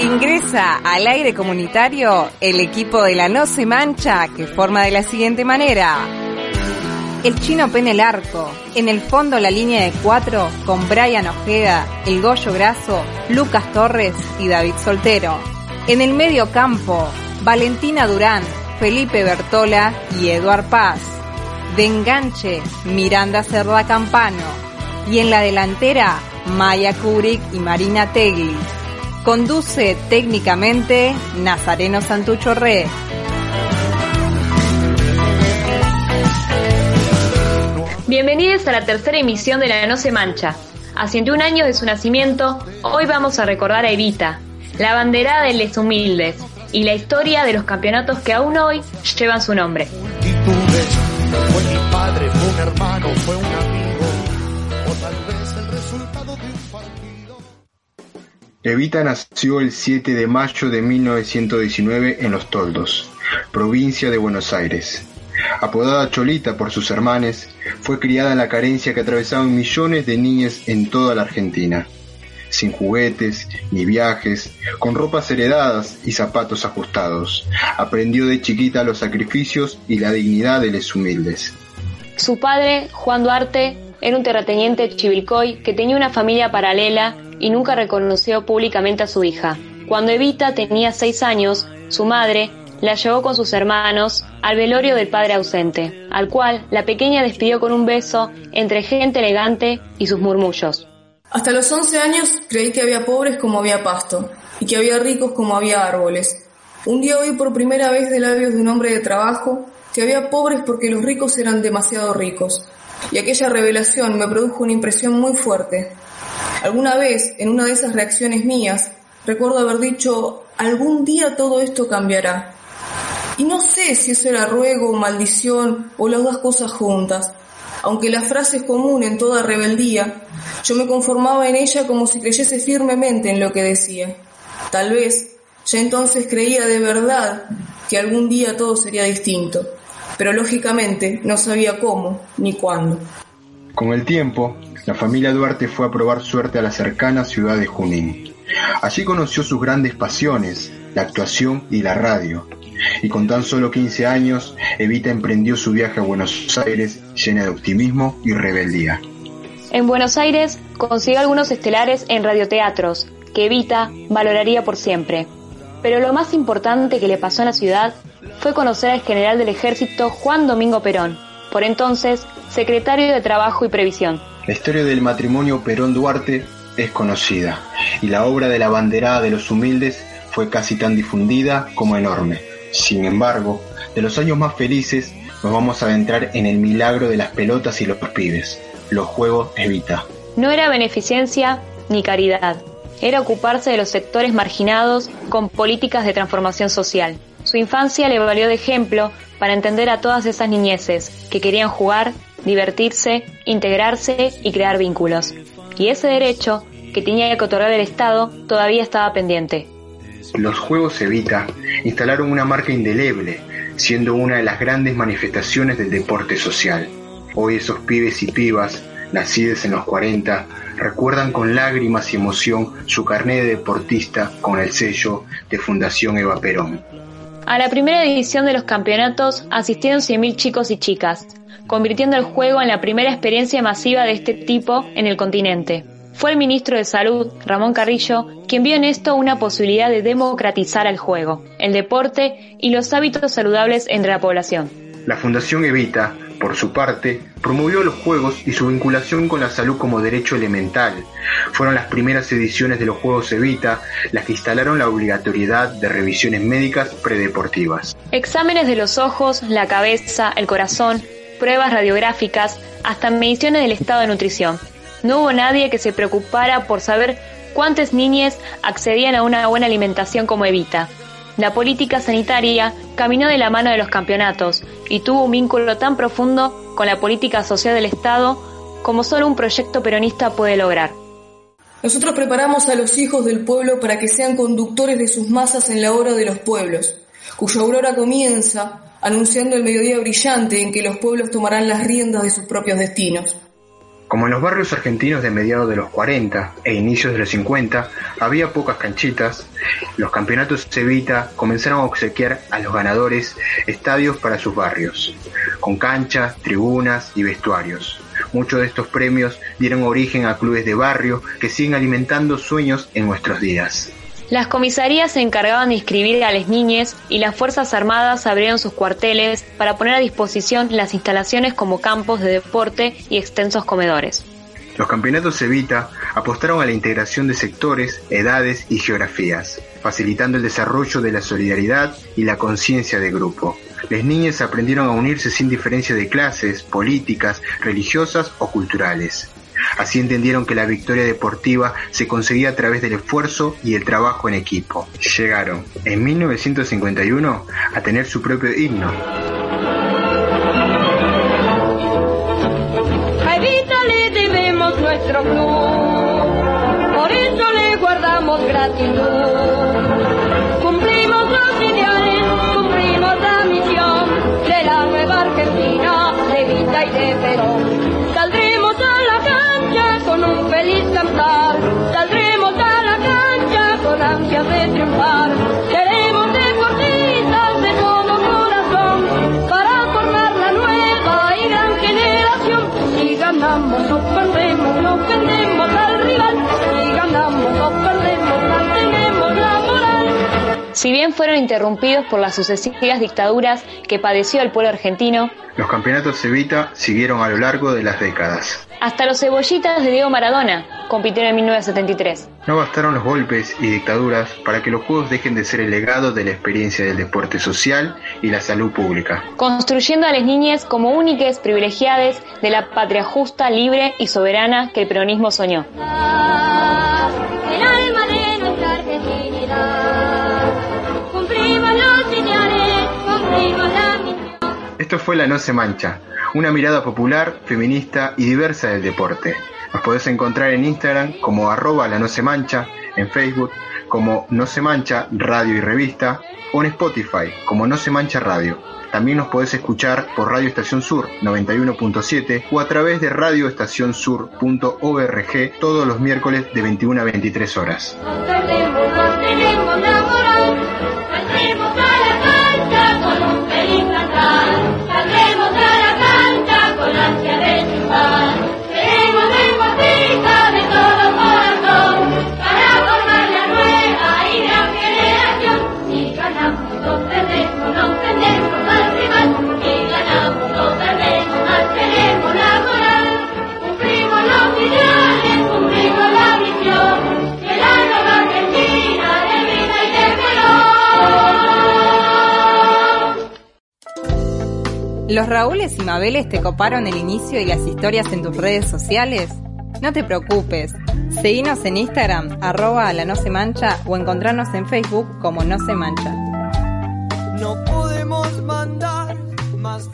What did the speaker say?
Ingresa al aire comunitario el equipo de la No Se Mancha que forma de la siguiente manera. El chino pene el arco. En el fondo la línea de cuatro con Brian Ojeda, El Goyo Graso, Lucas Torres y David Soltero. En el medio campo, Valentina Durán, Felipe Bertola y Eduard Paz. De enganche, Miranda Cerda Campano. Y en la delantera, Maya Kubrick y Marina Tegui. Conduce técnicamente Nazareno Santucho Re. Bienvenidos a la tercera emisión de La No Se Mancha. A 101 años de su nacimiento, hoy vamos a recordar a Evita, la bandera de Les Humildes y la historia de los campeonatos que aún hoy llevan su nombre. Fue mi padre, fue un hermano, fue un amigo, Evita nació el 7 de mayo de 1919 en Los Toldos, provincia de Buenos Aires. Apodada Cholita por sus hermanes, fue criada en la carencia que atravesaban millones de niñas en toda la Argentina. Sin juguetes, ni viajes, con ropas heredadas y zapatos ajustados, aprendió de chiquita los sacrificios y la dignidad de los humildes. Su padre, Juan Duarte, era un terrateniente chivilcoy que tenía una familia paralela y nunca reconoció públicamente a su hija. Cuando Evita tenía seis años, su madre, la llevó con sus hermanos al velorio del padre ausente, al cual la pequeña despidió con un beso entre gente elegante y sus murmullos. Hasta los 11 años creí que había pobres como había pasto y que había ricos como había árboles. Un día oí por primera vez de labios de un hombre de trabajo que había pobres porque los ricos eran demasiado ricos. Y aquella revelación me produjo una impresión muy fuerte. Alguna vez, en una de esas reacciones mías, recuerdo haber dicho, algún día todo esto cambiará. Y no sé si eso era ruego maldición o las dos cosas juntas. Aunque la frase es común en toda rebeldía, yo me conformaba en ella como si creyese firmemente en lo que decía. Tal vez ya entonces creía de verdad que algún día todo sería distinto, pero lógicamente no sabía cómo ni cuándo. Con el tiempo, la familia Duarte fue a probar suerte a la cercana ciudad de Junín. Allí conoció sus grandes pasiones, la actuación y la radio, y con tan solo 15 años, Evita emprendió su viaje a Buenos Aires llena de optimismo y rebeldía. En Buenos Aires consiguió algunos estelares en radioteatros, que Evita valoraría por siempre. Pero lo más importante que le pasó en la ciudad fue conocer al general del ejército Juan Domingo Perón, por entonces secretario de Trabajo y Previsión. La historia del matrimonio Perón-Duarte es conocida, y la obra de la banderada de los humildes fue casi tan difundida como enorme. Sin embargo, de los años más felices nos vamos a adentrar en el milagro de las pelotas y los pibes, los juegos Evita. No era beneficencia ni caridad, era ocuparse de los sectores marginados con políticas de transformación social. Su infancia le valió de ejemplo para entender a todas esas niñeces que querían jugar, divertirse, integrarse y crear vínculos. Y ese derecho que tenía que otorgar el Estado todavía estaba pendiente. Los Juegos Evita instalaron una marca indeleble, siendo una de las grandes manifestaciones del deporte social. Hoy esos pibes y pibas, nacidos en los 40, recuerdan con lágrimas y emoción su carnet de deportista con el sello de Fundación Eva Perón. A la primera edición de los campeonatos asistieron 100.000 chicos y chicas, convirtiendo el juego en la primera experiencia masiva de este tipo en el continente. Fue el ministro de Salud, Ramón Carrillo, quien vio en esto una posibilidad de democratizar el juego, el deporte y los hábitos saludables entre la población. La Fundación Evita, por su parte, promovió los juegos y su vinculación con la salud como derecho elemental. Fueron las primeras ediciones de los Juegos Evita las que instalaron la obligatoriedad de revisiones médicas predeportivas. Exámenes de los ojos, la cabeza, el corazón, pruebas radiográficas, hasta mediciones del estado de nutrición. No hubo nadie que se preocupara por saber cuántas niñas accedían a una buena alimentación como Evita. La política sanitaria caminó de la mano de los campeonatos y tuvo un vínculo tan profundo con la política social del Estado como solo un proyecto peronista puede lograr. Nosotros preparamos a los hijos del pueblo para que sean conductores de sus masas en la obra de los pueblos, cuya aurora comienza anunciando el mediodía brillante en que los pueblos tomarán las riendas de sus propios destinos. Como en los barrios argentinos de mediados de los 40 e inicios de los 50 había pocas canchitas, los campeonatos Cevita comenzaron a obsequiar a los ganadores estadios para sus barrios, con canchas, tribunas y vestuarios. Muchos de estos premios dieron origen a clubes de barrio que siguen alimentando sueños en nuestros días. Las comisarías se encargaban de inscribir a las niñas y las Fuerzas Armadas abrieron sus cuarteles para poner a disposición las instalaciones como campos de deporte y extensos comedores. Los campeonatos Evita apostaron a la integración de sectores, edades y geografías, facilitando el desarrollo de la solidaridad y la conciencia de grupo. Las niñas aprendieron a unirse sin diferencia de clases, políticas, religiosas o culturales. Así entendieron que la victoria deportiva se conseguía a través del esfuerzo y el trabajo en equipo. Llegaron, en 1951, a tener su propio himno. A Evita le debemos nuestro club, por eso le guardamos gratitud. Cumplimos los ideales, cumplimos la misión de la nueva Argentina, de Evita y de Perón. De Si bien fueron interrumpidos por las sucesivas dictaduras que padeció el pueblo argentino, Los campeonatos Cevita siguieron a lo largo de las décadas. hasta los cebollitas de Diego Maradona compitieron en 1973. No bastaron los golpes y dictaduras para que los juegos dejen de ser el legado de la experiencia del deporte social y la salud pública. construyendo a las niñas como únicas privilegiadas de la patria justa, libre y soberana que el peronismo soñó. Esto fue La No Se Mancha, una mirada popular, feminista y diversa del deporte. Nos podés encontrar en Instagram como arroba la no se mancha, en Facebook como No Se Mancha Radio y Revista o en Spotify como No Se Mancha Radio. También nos podés escuchar por Radio Estación Sur 91.7 o a través de radioestacionsur.org todos los miércoles de 21 a 23 horas. ¿Los Raúles y Mabeles te coparon el inicio y las historias en tus redes sociales? No te preocupes. Seguinos en Instagram, arroba la no se mancha o encontrarnos en Facebook como no se mancha. No podemos mandar más.